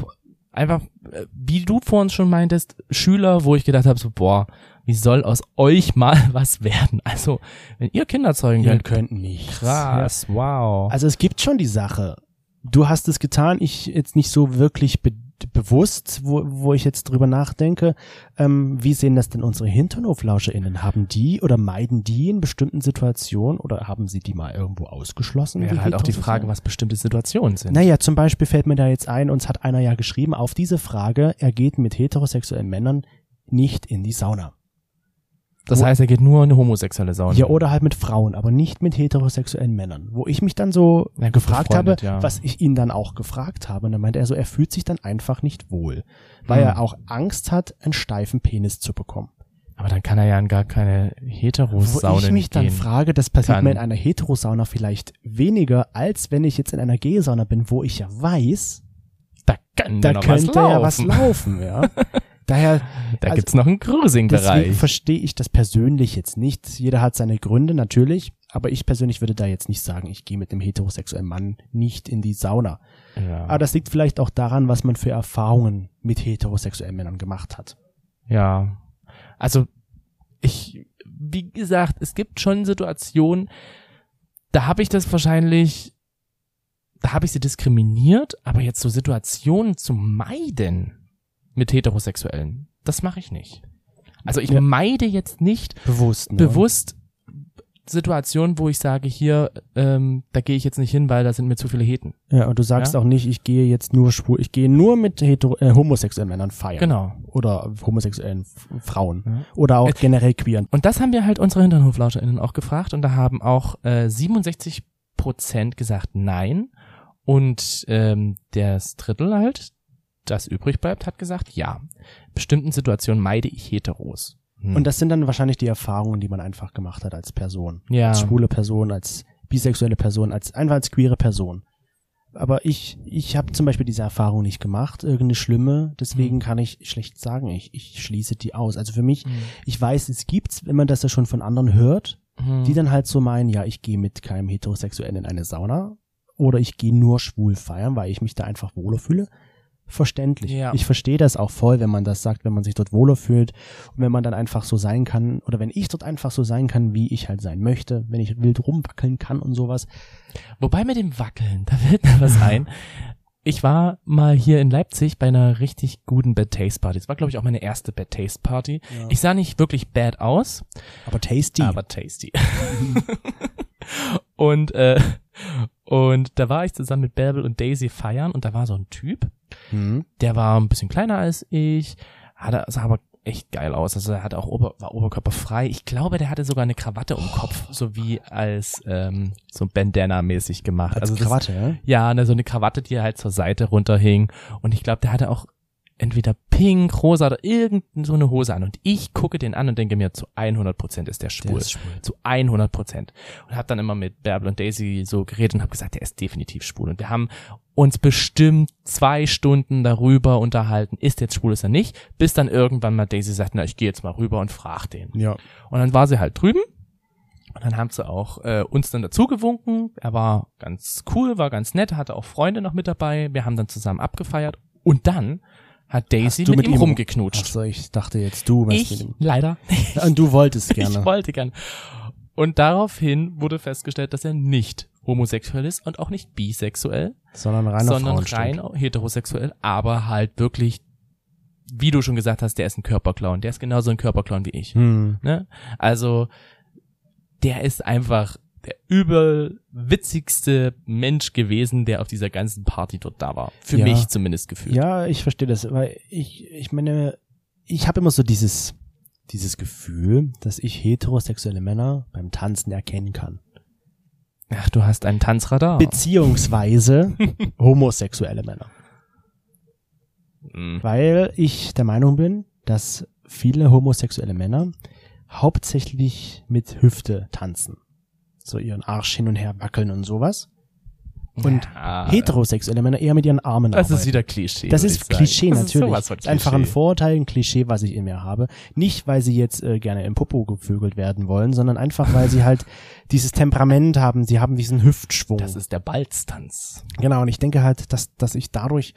einfach, äh, wie du vorhin schon meintest, Schüler, wo ich gedacht habe, so boah, wie soll aus euch mal was werden? Also wenn ihr Kinder zeugen Ihr könnt, könnt nicht. krass, wow. Also es gibt schon die Sache. Du hast es getan, ich jetzt nicht so wirklich be bewusst, wo, wo ich jetzt drüber nachdenke, ähm, wie sehen das denn unsere HinternhoflauscherInnen? Haben die oder meiden die in bestimmten Situationen oder haben sie die mal irgendwo ausgeschlossen? Wäre die halt auch die? Frage, was bestimmte Situationen sind. Naja, zum Beispiel fällt mir da jetzt ein, uns hat einer ja geschrieben, auf diese Frage, er geht mit heterosexuellen Männern nicht in die Sauna. Das Wo- heißt, er geht nur in eine homosexuelle Sauna. Ja, oder halt mit Frauen, aber nicht mit heterosexuellen Männern. Wo ich mich dann so Ja, gefragt habe, ja. was ich ihn dann auch gefragt habe, und dann meinte er so, er fühlt sich dann einfach nicht wohl, weil Hm. er auch Angst hat, einen steifen Penis zu bekommen. Aber dann kann er ja in gar keine Wo Heterosaunen ich mich dann gehen. frage, das passiert kann. mir in einer Heterosauna vielleicht weniger, als wenn ich jetzt in einer G-Sauna bin, wo ich ja weiß, da kann da könnte was ja was laufen, ja. Daher, Da also- gibt's noch einen Deswegen Cruising-Bereich. verstehe ich das persönlich jetzt nicht. Jeder hat seine Gründe, natürlich. Aber ich persönlich würde da jetzt nicht sagen, ich gehe mit dem heterosexuellen Mann nicht in die Sauna. Ja. Aber das liegt vielleicht auch daran, was man für Erfahrungen mit heterosexuellen Männern gemacht hat. Ja. Also, ich, wie gesagt, es gibt schon Situationen, da habe ich das wahrscheinlich, da habe ich sie diskriminiert, aber jetzt so Situationen zu meiden mit Heterosexuellen, das mache ich nicht. Also ich meide jetzt nicht Bewusst. Ne? bewusst Situationen, wo ich sage, hier, ähm, da gehe ich jetzt nicht hin, weil da sind mir zu viele Heten. Ja, und du sagst Ja. auch nicht, ich gehe jetzt nur schwul, ich gehe nur mit hetero, äh, homosexuellen Männern feiern. Genau. Oder homosexuellen Frauen. Ja. Oder auch Äh, generell queeren. Und das haben wir halt unsere HinternhoflauscherInnen auch gefragt und da haben auch äh, 67 Prozent gesagt nein und ähm, das Drittel halt, das übrig bleibt, hat gesagt ja. In bestimmten Situationen meide ich Heteros. Hm. Und das sind dann wahrscheinlich die Erfahrungen, die man einfach gemacht hat als Person. ja, als schwule Person, als bisexuelle Person, als einfach als queere Person. Aber ich, ich habe zum Beispiel diese Erfahrung nicht gemacht, irgendeine schlimme, deswegen Mhm. kann ich schlecht sagen, ich, ich schließe die aus. Also für mich, Hm. ich weiß, es gibt's, wenn man das ja schon von anderen hört, Hm. die dann halt so meinen, ja, ich gehe mit keinem Heterosexuellen in eine Sauna oder ich gehe nur schwul feiern, weil ich mich da einfach wohler fühle. Verständlich. Ja. Ich verstehe das auch voll, wenn man das sagt, wenn man sich dort wohler fühlt und wenn man dann einfach so sein kann oder wenn ich dort einfach so sein kann, wie ich halt sein möchte, wenn ich wild rumwackeln kann und sowas. Wobei mit dem Wackeln, da fällt mir was ein. Ich war mal hier in Leipzig bei einer richtig guten Bad Taste Party. Das war, glaube ich, auch meine erste Bad Taste Party. Ja. Ich sah nicht wirklich bad aus, Aber tasty. aber tasty. und äh, und da war ich zusammen mit Bärbel und Daisy feiern und da war so ein Typ, hm. der war ein bisschen kleiner als ich, hatte, sah aber echt geil aus. Also er hatte auch Ober, war oberkörperfrei. Ich glaube, der hatte sogar eine Krawatte um den Kopf, so wie als ähm, so Bandana-mäßig gemacht. Als also das- Krawatte, ja? ja, ne, so eine Krawatte, die halt zur Seite runterhing. Und ich glaube, der hatte auch entweder pink, rosa oder irgend so eine Hose an. Und ich gucke den an und denke mir, zu 100 Prozent ist der schwul. Der ist schwul. Zu 100 Prozent. Und habe dann immer mit Bärbel und Daisy so geredet und habe gesagt, der ist definitiv schwul. Und wir haben uns bestimmt zwei Stunden darüber unterhalten, ist jetzt schwul, ist er nicht, bis dann irgendwann mal Daisy sagt, na, ich gehe jetzt mal rüber und frag den. Ja. Und dann war sie halt drüben. Und dann haben sie auch äh, uns dann dazu gewunken. Er war ganz cool, war ganz nett, hatte auch Freunde noch mit dabei. Wir haben dann zusammen abgefeiert. Und dann hat Daisy mit, mit ihm rumgeknutscht. Ach so, ich dachte jetzt du ich leider. Und du wolltest gerne. Ich wollte gern. Und daraufhin wurde festgestellt, dass er nicht homosexuell ist und auch nicht bisexuell, sondern reiner sondern rein heterosexuell, aber halt wirklich, wie du schon gesagt hast, der ist ein Körperclown. Der ist genauso ein Körperclown wie ich. Hm. Ne? Also der ist einfach der übel witzigste Mensch gewesen, der auf dieser ganzen Party dort da war. Für Ja. mich zumindest gefühlt. Ja, ich verstehe das, weil ich, ich meine, ich habe immer so dieses, dieses Gefühl, dass ich heterosexuelle Männer beim Tanzen erkennen kann. Ach, du hast einen Tanzradar. Beziehungsweise homosexuelle Männer. Hm. Weil ich der Meinung bin, dass viele homosexuelle Männer hauptsächlich mit Hüfte tanzen. So ihren Arsch hin und her wackeln und sowas. Und ja, Heterosexuelle Männer eher mit ihren Armen Das arbeiten. ist wieder Klischee. Das ist. Klischee Das natürlich. Ist ist einfach ein Klischee. Vorteil, ein Klischee, was ich in mir habe. Nicht, weil sie jetzt äh, gerne im Popo gevögelt werden wollen, sondern einfach, weil sie halt dieses Temperament haben. Sie haben diesen Hüftschwung. Das ist der Balztanz. genau. Und ich denke halt, dass, dass ich dadurch,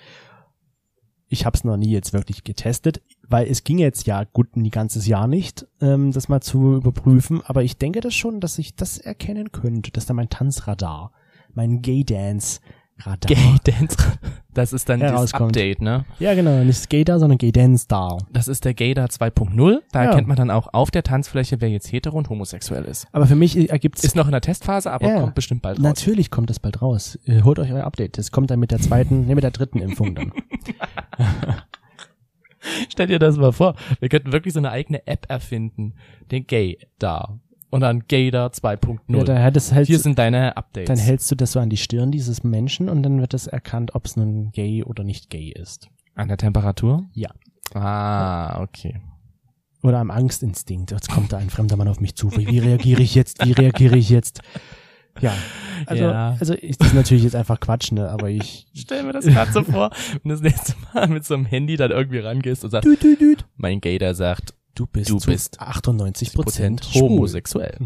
ich habe es noch nie jetzt wirklich getestet, weil es ging jetzt ja gut ein ganzes Jahr nicht, ähm, das mal zu überprüfen. Aber ich denke das schon, dass ich das erkennen könnte, dass da mein Tanzradar, mein Gay Dance Radar. Gay Dance. Das ist dann das. Update, ne? Ja, genau, nicht Skater, sondern Gay Dance Star. Das ist der Gaydar 2.0. Da Ja. erkennt man dann auch auf der Tanzfläche, wer jetzt hetero und homosexuell ist. Aber für mich ergibt's Ist noch in der Testphase, aber Ja. kommt bestimmt bald raus. Natürlich kommt das bald raus. Äh, Holt euch euer Update. Das kommt dann mit der zweiten, nee, mit der dritten Impfung dann. Stell dir das mal vor. Wir könnten wirklich so eine eigene App erfinden. Den Gaydar. Und dann Gaydar 2.0. Ja, da hat es halt, Hier sind deine Updates. dann hältst du das so an die Stirn dieses Menschen und dann wird das erkannt, ob es nun gay oder nicht gay ist. An der Temperatur? Ja. Ah, okay. Oder am Angstinstinkt. Jetzt kommt da ein fremder Mann auf mich zu. Wie reagiere ich jetzt? Wie reagiere ich jetzt? Ja. Also, Ja. also ich, das ist natürlich jetzt einfach Quatsch, ne? Aber ich. Stell mir das gerade so vor, wenn du das nächste Mal mit so einem Handy dann irgendwie rangehst und sagst, Düt, düt, düt. mein Gaydar sagt, Du bist, Du bist 98 Prozent homosexuell.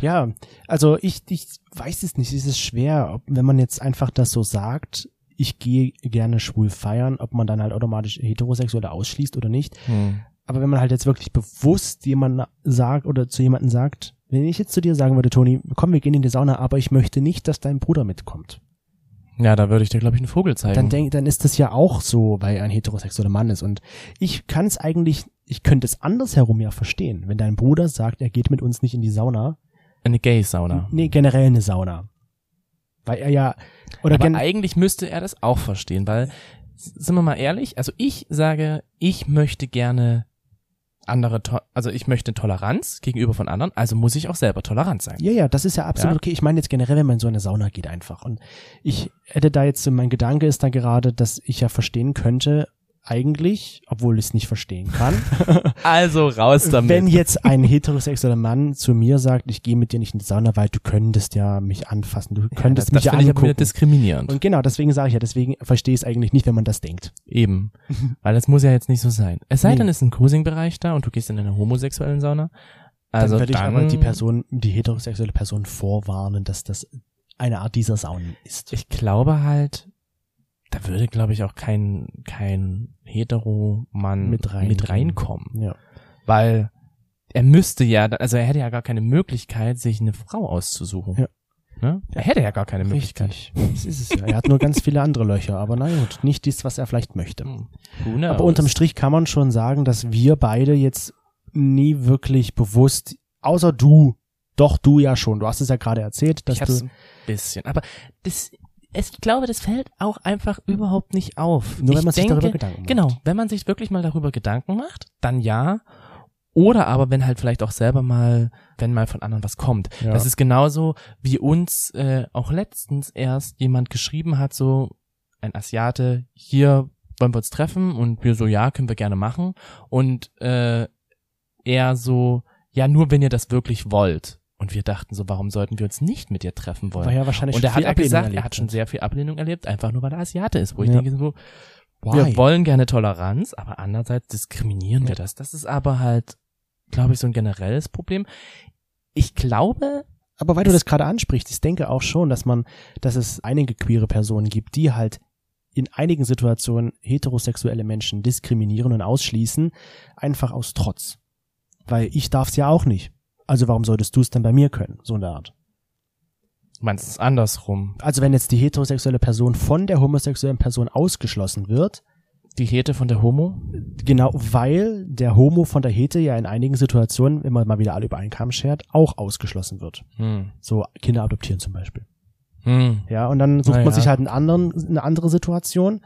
Ja, also ich, ich weiß es nicht. Es ist schwer, ob, wenn man jetzt einfach das so sagt, ich gehe gerne schwul feiern, ob man dann halt automatisch Heterosexuelle ausschließt oder nicht. Hm. Aber wenn man halt jetzt wirklich bewusst jemand sagt oder zu jemandem sagt, wenn ich jetzt zu dir sagen würde, Toni, komm, wir gehen in die Sauna, aber ich möchte nicht, dass dein Bruder mitkommt. Ja, da würde ich dir, glaube ich, einen Vogel zeigen. Dann denk, dann ist das ja auch so, weil er ein heterosexueller Mann ist. Und ich kann es eigentlich, ich könnte es andersherum ja verstehen. Wenn dein Bruder sagt, er geht mit uns nicht in die Sauna, Eine Gay-Sauna. nee, generell eine Sauna. Weil er ja, oder Aber gen eigentlich müsste er das auch verstehen, weil, sind wir mal ehrlich, also ich sage, ich möchte gerne andere, also ich möchte Toleranz gegenüber von anderen, also muss ich auch selber tolerant sein. Ja, ja, das ist ja absolut Ja. okay. Ich meine jetzt generell, wenn man in so eine Sauna geht einfach. Und ich hätte da jetzt, so mein Gedanke ist da gerade, dass ich ja verstehen könnte, eigentlich, obwohl ich es nicht verstehen kann, Also raus damit. wenn jetzt ein heterosexueller Mann zu mir sagt, ich gehe mit dir nicht in die Sauna, weil du könntest ja mich anfassen, du das könntest das mich ja finde ich aber wieder angucken. diskriminierend. Und genau, deswegen sage ich ja, deswegen verstehe ich es eigentlich nicht, wenn man das denkt. Eben. Weil das muss ja jetzt nicht so sein. Es sei Nee. denn, es ist ein Cruising-Bereich da und du gehst in eine homosexuellen Sauna. Also dann würde ich aber die Person, die heterosexuelle Person vorwarnen, dass das eine Art dieser Saunen ist. ich glaube halt, da würde, glaube ich, auch kein, kein Hetero-Mann Mit rein- mit reinkommen. Ja. Weil er müsste ja, also er hätte ja gar keine Möglichkeit, sich eine Frau auszusuchen. Ja. Ne? Er hätte ja gar keine Möglichkeit. Richtig. Das ist es ja. Er hat nur ganz viele andere Löcher, aber na gut, nicht dies, was er vielleicht möchte. Hm. Aber unterm Strich kann man schon sagen, dass wir beide jetzt nie wirklich bewusst, außer du, doch du ja schon, du hast es ja gerade erzählt, dass ich hab's du, ein bisschen. Aber das, es, ich glaube, das fällt auch einfach überhaupt nicht auf. nur ich wenn man sich denke, darüber Gedanken macht. Genau, wenn man sich wirklich mal darüber Gedanken macht, dann ja. Oder aber wenn halt vielleicht auch selber mal, wenn mal von anderen was kommt. Ja. Das ist genauso wie uns äh, auch letztens erst jemand geschrieben hat, so ein Asiate, hier wollen wir uns treffen und wir so, ja, können wir gerne machen. Und äh, er so, ja, nur wenn ihr das wirklich wollt. Und wir dachten so, warum sollten wir uns nicht mit dir treffen wollen? Weil er wahrscheinlich und er hat ja Ablehnung gesagt, er erlebt hat schon sehr viel Ablehnung erlebt, einfach nur weil er Asiate ist, wo ich Ja. denke so, Why? wir wollen gerne Toleranz, aber andererseits diskriminieren wir Ja. das. Das ist aber halt, glaube ich, so ein generelles Problem. Ich glaube, Aber weil du das gerade ansprichst, ich denke auch schon, dass man, dass es einige queere Personen gibt, die halt in einigen Situationen heterosexuelle Menschen diskriminieren und ausschließen, einfach aus Trotz. Weil ich darf's ja auch nicht. Also warum solltest du es denn bei mir können? So in der Art. du meinst es andersrum. Also wenn jetzt die heterosexuelle Person von der homosexuellen Person ausgeschlossen wird, Die Hete von der Homo? genau weil der Homo von der Hete ja in einigen Situationen, wenn man mal wieder alle über einen Kamm schert, auch ausgeschlossen wird. Hm. So Kinder adoptieren zum Beispiel. Hm. Ja, und dann sucht Na man ja. sich halt einen anderen, eine andere Situation,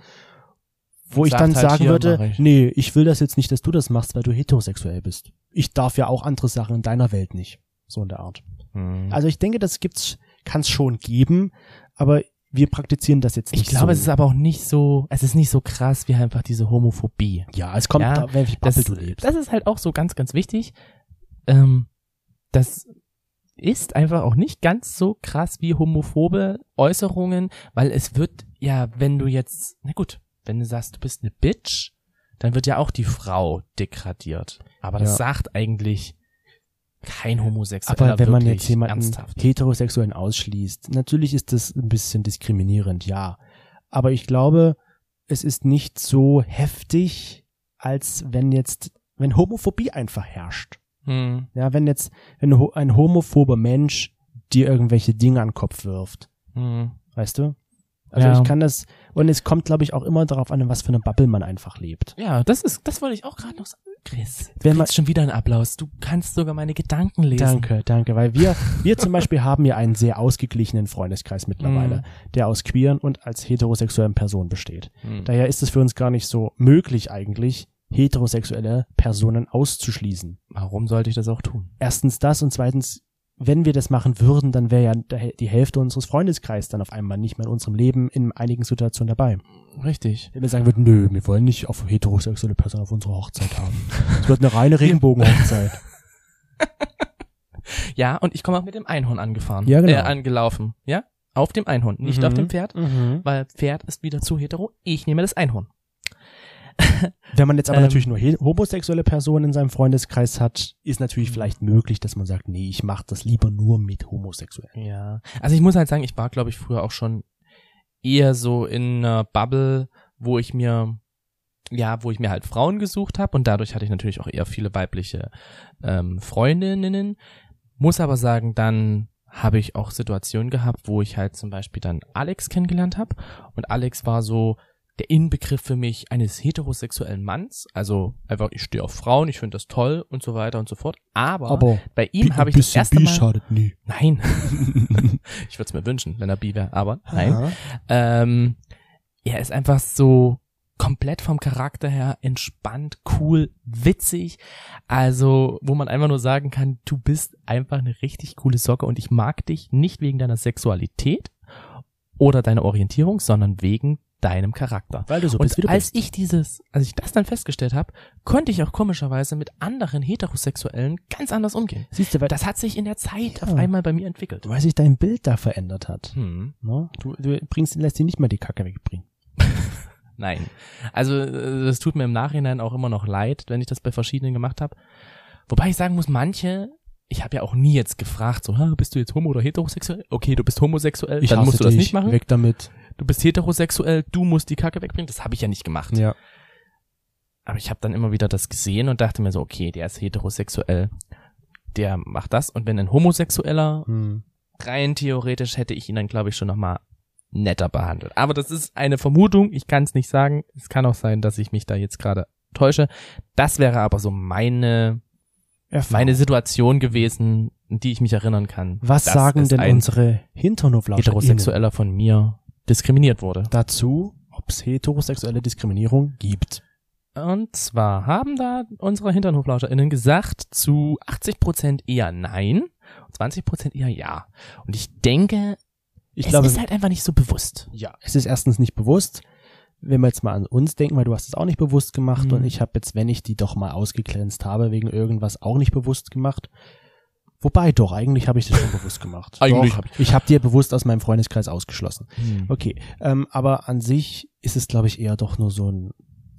wo ich dann halt, sagen würde, nee, ich will das jetzt nicht, dass du das machst, weil du heterosexuell bist. Ich darf ja auch andere Sachen in deiner Welt nicht. So in der Art. Hm. Also ich denke, das gibt's, kann es schon geben, aber wir praktizieren das jetzt nicht ich glaube, so. es ist aber auch nicht so, es ist nicht so krass wie einfach diese Homophobie. ja, es kommt, Ja, da, welche Das, Bubble du lebst. das ist halt auch so ganz, ganz wichtig. Ähm, das ist einfach auch nicht ganz so krass wie homophobe Äußerungen, weil es wird ja, wenn du jetzt, na gut, wenn du sagst, du bist eine Bitch, dann wird ja auch die Frau degradiert. Aber das Ja. sagt eigentlich kein Homosexueller Aber wenn man jetzt jemanden ernsthaft. heterosexuellen ausschließt, natürlich ist das ein bisschen diskriminierend, ja. Aber ich glaube, es ist nicht so heftig, als wenn jetzt, wenn Homophobie einfach herrscht. Hm. Ja, wenn jetzt, wenn ein homophober Mensch dir irgendwelche Dinge an den Kopf wirft, Hm. weißt du? Also Ja. ich kann das, und es kommt, glaube ich, auch immer darauf an, in was für eine Bubble man einfach lebt. Ja, das ist, das wollte ich auch gerade noch sagen. Chris, du Wenn man- schon wieder einen Applaus. Du kannst sogar meine Gedanken lesen. Danke, danke, weil wir, wir zum Beispiel haben ja einen sehr ausgeglichenen Freundeskreis mittlerweile, Mhm. der aus queeren und als heterosexuellen Personen besteht. Hm. Daher ist es für uns gar nicht so möglich eigentlich, heterosexuelle Personen auszuschließen. Warum sollte ich das auch tun? Erstens das und zweitens, wenn wir das machen würden, dann wäre ja die Hälfte unseres Freundeskreises dann auf einmal nicht mehr in unserem Leben in einigen Situationen dabei. Richtig. Wenn wir sagen würden, nö, wir wollen nicht auf heterosexuelle Personen auf unserer Hochzeit haben. Es wird eine reine Regenbogenhochzeit. Ja, und ich komme auch mit dem Einhorn angefahren. Ja, genau. Äh, angelaufen. Ja? Auf dem Einhorn. Nicht Mhm. auf dem Pferd, Mhm. weil Pferd ist wieder zu hetero. Ich nehme das Einhorn. Wenn man jetzt aber Ähm. natürlich nur homosexuelle Personen in seinem Freundeskreis hat, ist natürlich vielleicht möglich, dass man sagt, nee, ich mache das lieber nur mit Homosexuellen. Ja. Also ich muss halt sagen, ich war, glaube ich, früher auch schon eher so in einer Bubble, wo ich mir, ja, wo ich mir halt Frauen gesucht habe und dadurch hatte ich natürlich auch eher viele weibliche ähm, Freundinnen. Muss aber sagen, dann habe ich auch Situationen gehabt, wo ich halt zum Beispiel dann Alex kennengelernt habe und Alex war so der Inbegriff für mich eines heterosexuellen Manns, also einfach ich stehe auf Frauen, ich finde das toll und so weiter und so fort. Aber, bei ihm habe ich das erste Mal schadet nie. Nein. ich würde es mir wünschen, wenn er bi wäre, aber nein. Ähm, er ist einfach so komplett vom Charakter her entspannt, cool, witzig. Also, wo man einfach nur sagen kann, du bist einfach eine richtig coole Socke und ich mag dich nicht wegen deiner Sexualität oder deiner Orientierung, sondern wegen deinem Charakter. Weil du so bist, wie du als bist. ich dieses, als ich das dann festgestellt habe, konnte ich auch komischerweise mit anderen Heterosexuellen ganz anders umgehen. Siehst du, weil, Das hat sich in der Zeit Ja. auf einmal bei mir entwickelt. weil sich dein Bild da verändert hat. Hm. Ne? Du, du bringst, lässt dir nicht mal die Kacke wegbringen. Nein. Also das tut mir im Nachhinein auch immer noch leid, wenn ich das bei verschiedenen gemacht habe. Wobei ich sagen muss, manche, ich habe ja auch nie jetzt gefragt, so, "Ha, bist du jetzt homo oder heterosexuell? Okay, du bist homosexuell, dann hasse musst du das dich, nicht machen. Weg damit. Du bist heterosexuell, du musst die Kacke wegbringen. Das habe ich ja nicht gemacht. Ja. Aber ich habe dann immer wieder das gesehen und dachte mir so, okay, der ist heterosexuell, der macht das. Und wenn ein Homosexueller Hm. rein theoretisch hätte ich ihn dann, glaube ich, schon nochmal netter behandelt. Aber das ist eine Vermutung, ich kann es nicht sagen. Es kann auch sein, dass ich mich da jetzt gerade täusche. Das wäre aber so meine, Erfahrung. meine Situation gewesen, die ich mich erinnern kann. Was dass sagen denn unsere Hinternhoflauscher Heterosexueller von mir diskriminiert wurde. dazu, ob es heterosexuelle Diskriminierung gibt? Und zwar haben da unsere HinternhoflauscherInnen gesagt, zu 80% eher nein, und 20% eher ja. Und ich denke, Ich es glaube, ist halt einfach nicht so bewusst. ja, es ist erstens nicht bewusst. Wenn wir jetzt mal an uns denken, weil du hast es auch nicht bewusst gemacht Mhm. und ich habe jetzt, wenn ich die doch mal ausgeglänzt habe, wegen irgendwas auch nicht bewusst gemacht. Wobei doch, eigentlich habe ich das schon bewusst gemacht. Eigentlich doch, hab ich habe dir bewusst aus meinem Freundeskreis ausgeschlossen. Hm. Okay, ähm, aber an sich ist es, glaube ich, eher doch nur so ein,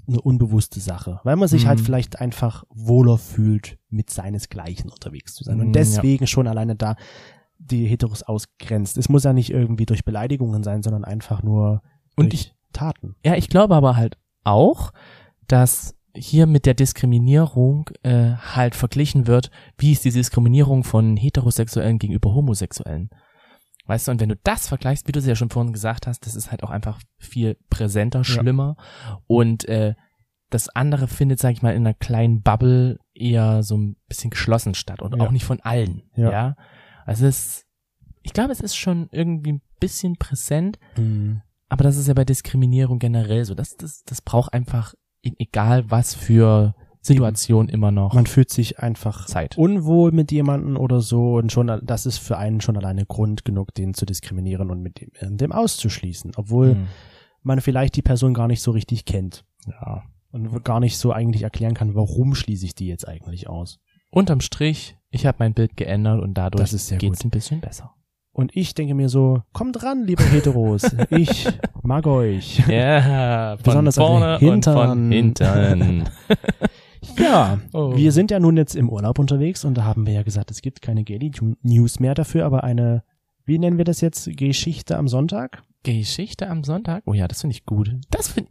eine unbewusste Sache, weil man sich Mhm. halt vielleicht einfach wohler fühlt, mit seinesgleichen unterwegs zu sein. Und deswegen schon alleine da die Heteros ausgrenzt. Es muss ja nicht irgendwie durch Beleidigungen sein, sondern einfach nur Und durch ich- Taten. Ja, ich glaube aber halt auch, dass hier mit der Diskriminierung äh, halt verglichen wird, wie ist die Diskriminierung von Heterosexuellen gegenüber Homosexuellen. Weißt du, und wenn du das vergleichst, wie du es ja schon vorhin gesagt hast, das ist halt auch einfach viel präsenter, schlimmer. Und äh, das andere findet, sag ich mal, in einer kleinen Bubble eher so ein bisschen geschlossen statt und Ja. auch nicht von allen. Ja. Ja. Also es ist, ich glaube, es ist schon irgendwie ein bisschen präsent, Mhm. aber das ist ja bei Diskriminierung generell so. Das, das, das braucht einfach, in, egal was für Situation, immer noch Man fühlt sich einfach Zeit. unwohl mit jemandem oder so und schon, das ist für einen schon alleine Grund genug, den zu diskriminieren und mit dem, äh, dem auszuschließen, obwohl Hm. man vielleicht die Person gar nicht so richtig kennt Ja. und gar nicht so eigentlich erklären kann, warum schließe ich die jetzt eigentlich aus. Unterm Strich, ich habe mein Bild geändert und dadurch geht's gut. ein bisschen besser. Und ich denke mir so, kommt ran, liebe Heteros, ich mag euch. Ja, Besonders vorne den und von Hintern. hinten. Ja, Oh. wir sind ja nun jetzt im Urlaub unterwegs und da haben wir ja gesagt, es gibt keine Geli News mehr dafür, aber eine, wie nennen wir das jetzt, Geschichte am Sonntag? Geschichte am Sonntag? Oh ja, das finde ich gut. Das finde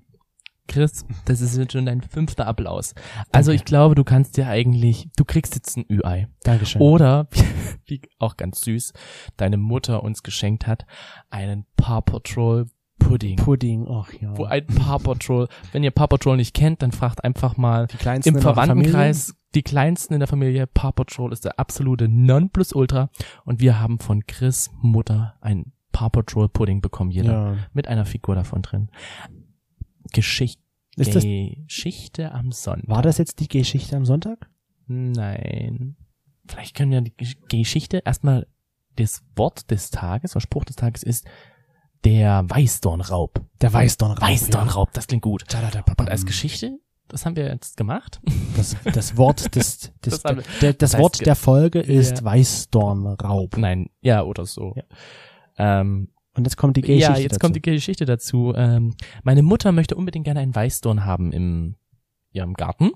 Chris, das ist jetzt schon dein fünfter Applaus. Also Danke. ich glaube, du kannst dir eigentlich, du kriegst jetzt ein Ü-Ei. Dankeschön. Oder, wie auch ganz süß, deine Mutter uns geschenkt hat, einen Paw Patrol Pudding. Pudding, ach ja. Wo ein Paw Patrol, wenn ihr Paw Patrol nicht kennt, dann fragt einfach mal im Verwandtenkreis die kleinsten in der Familie. Paw Patrol ist der absolute Nonplusultra und wir haben von Chris Mutter ein Paw Patrol Pudding bekommen, jeder. Ja. Mit einer Figur davon drin. Geschichte. Ist das, Geschichte am Sonntag. war das jetzt die Geschichte am Sonntag? Nein. Vielleicht können wir die Gesch- Geschichte erstmal das Wort des Tages, der Spruch des Tages ist der Weißdornraub. Der Weißdornraub. Weißdornraub, das klingt gut. Ja. Und als Geschichte, das haben wir jetzt gemacht. Das, das Wort des, des, Das der, das Wort der Folge ist Ja. Weißdornraub. Nein, ja, oder so. Ja. Ähm, Und jetzt kommt die Geschichte ja, jetzt dazu. kommt die Geschichte dazu. Ähm, meine Mutter möchte unbedingt gerne einen Weißdorn haben im ihrem Garten.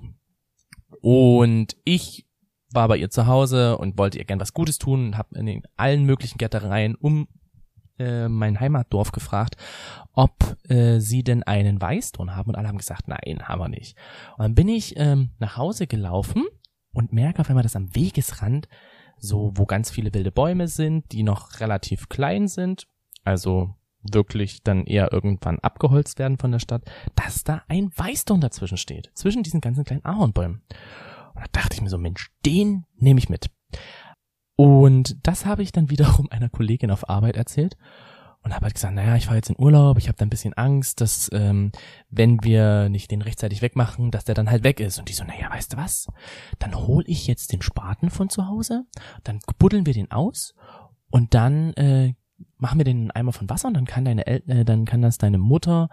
Und ich war bei ihr zu Hause und wollte ihr gern was Gutes tun und habe in den allen möglichen Gärtereien um äh, mein Heimatdorf gefragt, ob äh, sie denn einen Weißdorn haben. Und alle haben gesagt, nein, haben wir nicht. Und dann bin ich ähm, nach Hause gelaufen und merke auf einmal, dass am Wegesrand so, wo ganz viele wilde Bäume sind, die noch relativ klein sind, also wirklich dann eher irgendwann abgeholzt werden von der Stadt, dass da ein Weißdorn dazwischen steht, zwischen diesen ganzen kleinen Ahornbäumen. Und da dachte ich mir so, Mensch, den nehme ich mit. Und das habe ich dann wiederum einer Kollegin auf Arbeit erzählt und habe halt gesagt, naja, ich fahre jetzt in Urlaub, ich habe da ein bisschen Angst, dass ähm, wenn wir nicht den rechtzeitig wegmachen, dass der dann halt weg ist. Und die so, naja, weißt du was? Dann hol ich jetzt den Spaten von zu Hause, dann buddeln wir den aus und dann äh, machen wir den Eimer von Wasser und dann kann deine El äh, dann kann das deine Mutter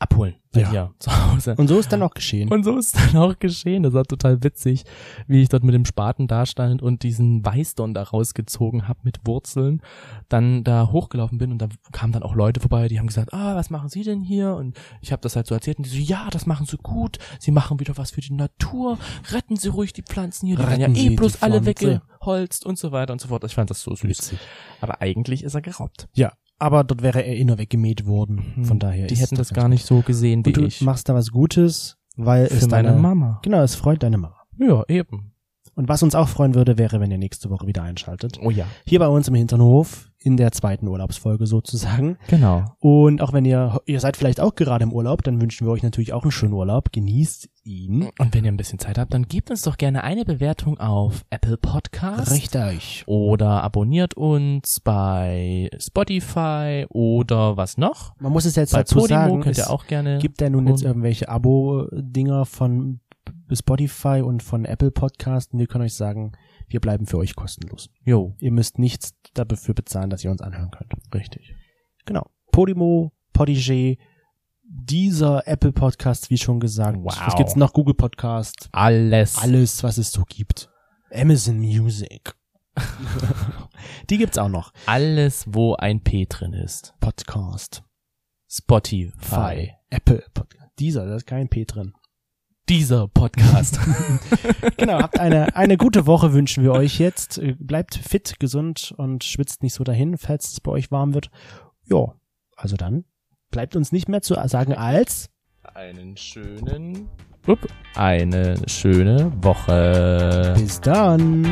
abholen bei Ja. dir zu Hause. Und so ist dann auch geschehen. Und so ist dann auch geschehen. Das war total witzig, wie ich dort mit dem Spaten dastand und diesen Weißdorn da rausgezogen habe mit Wurzeln, dann da hochgelaufen bin und da kamen dann auch Leute vorbei, die haben gesagt, ah, was machen Sie denn hier? Und ich habe das halt so erzählt und die so, ja, das machen Sie gut. Sie machen wieder was für die Natur. Retten Sie ruhig die Pflanzen hier. Die werden ja eh bloß alle weggeholzt und so weiter und so fort. Ich fand das so süß. Witzig. Aber eigentlich ist er geraubt. Ja, aber dort wäre er eh nur weggemäht worden. Von daher Die ist hätten das gar nicht so gesehen wie Und du ich. machst da was Gutes, weil Für es meine deine Mama. Genau, es freut deine Mama. Ja, eben. Und was uns auch freuen würde, wäre, wenn ihr nächste Woche wieder einschaltet. Oh ja. Hier bei uns im Hinternhof, in der zweiten Urlaubsfolge sozusagen. Genau. Und auch wenn ihr, ihr seid vielleicht auch gerade im Urlaub, dann wünschen wir euch natürlich auch einen schönen Urlaub. Genießt ihn. Und wenn ihr ein bisschen Zeit habt, dann gebt uns doch gerne eine Bewertung auf Apple Podcast. Richtig. Oder abonniert uns bei Spotify oder was noch? Man muss es jetzt Bei dazu Podimo sagen, könnt ihr auch gerne. gibt ja nun jetzt irgendwelche Abo-Dinger von Spotify und von Apple Podcast. Und wir können euch sagen, wir bleiben für euch kostenlos. Jo, Ihr müsst nichts dafür bezahlen, dass ihr uns anhören könnt. Richtig. Genau. Podimo, Podigee, dieser Apple Podcast, wie schon gesagt. Wow. Was gibt's noch? Google Podcast. alles. Alles, was es so gibt. Amazon Music. Die gibt's auch noch. Alles, wo ein P drin ist. Podcast. Spotify. Apple Podcast. Dieser, da ist kein P drin. Dieser Podcast. Genau, habt eine, eine gute Woche wünschen wir euch jetzt. Äh, Bleibt fit, gesund und schwitzt nicht so dahin, falls es bei euch warm wird. Ja, also dann bleibt uns nicht mehr zu sagen als Einen schönen, upp, eine schöne Woche. bis dann.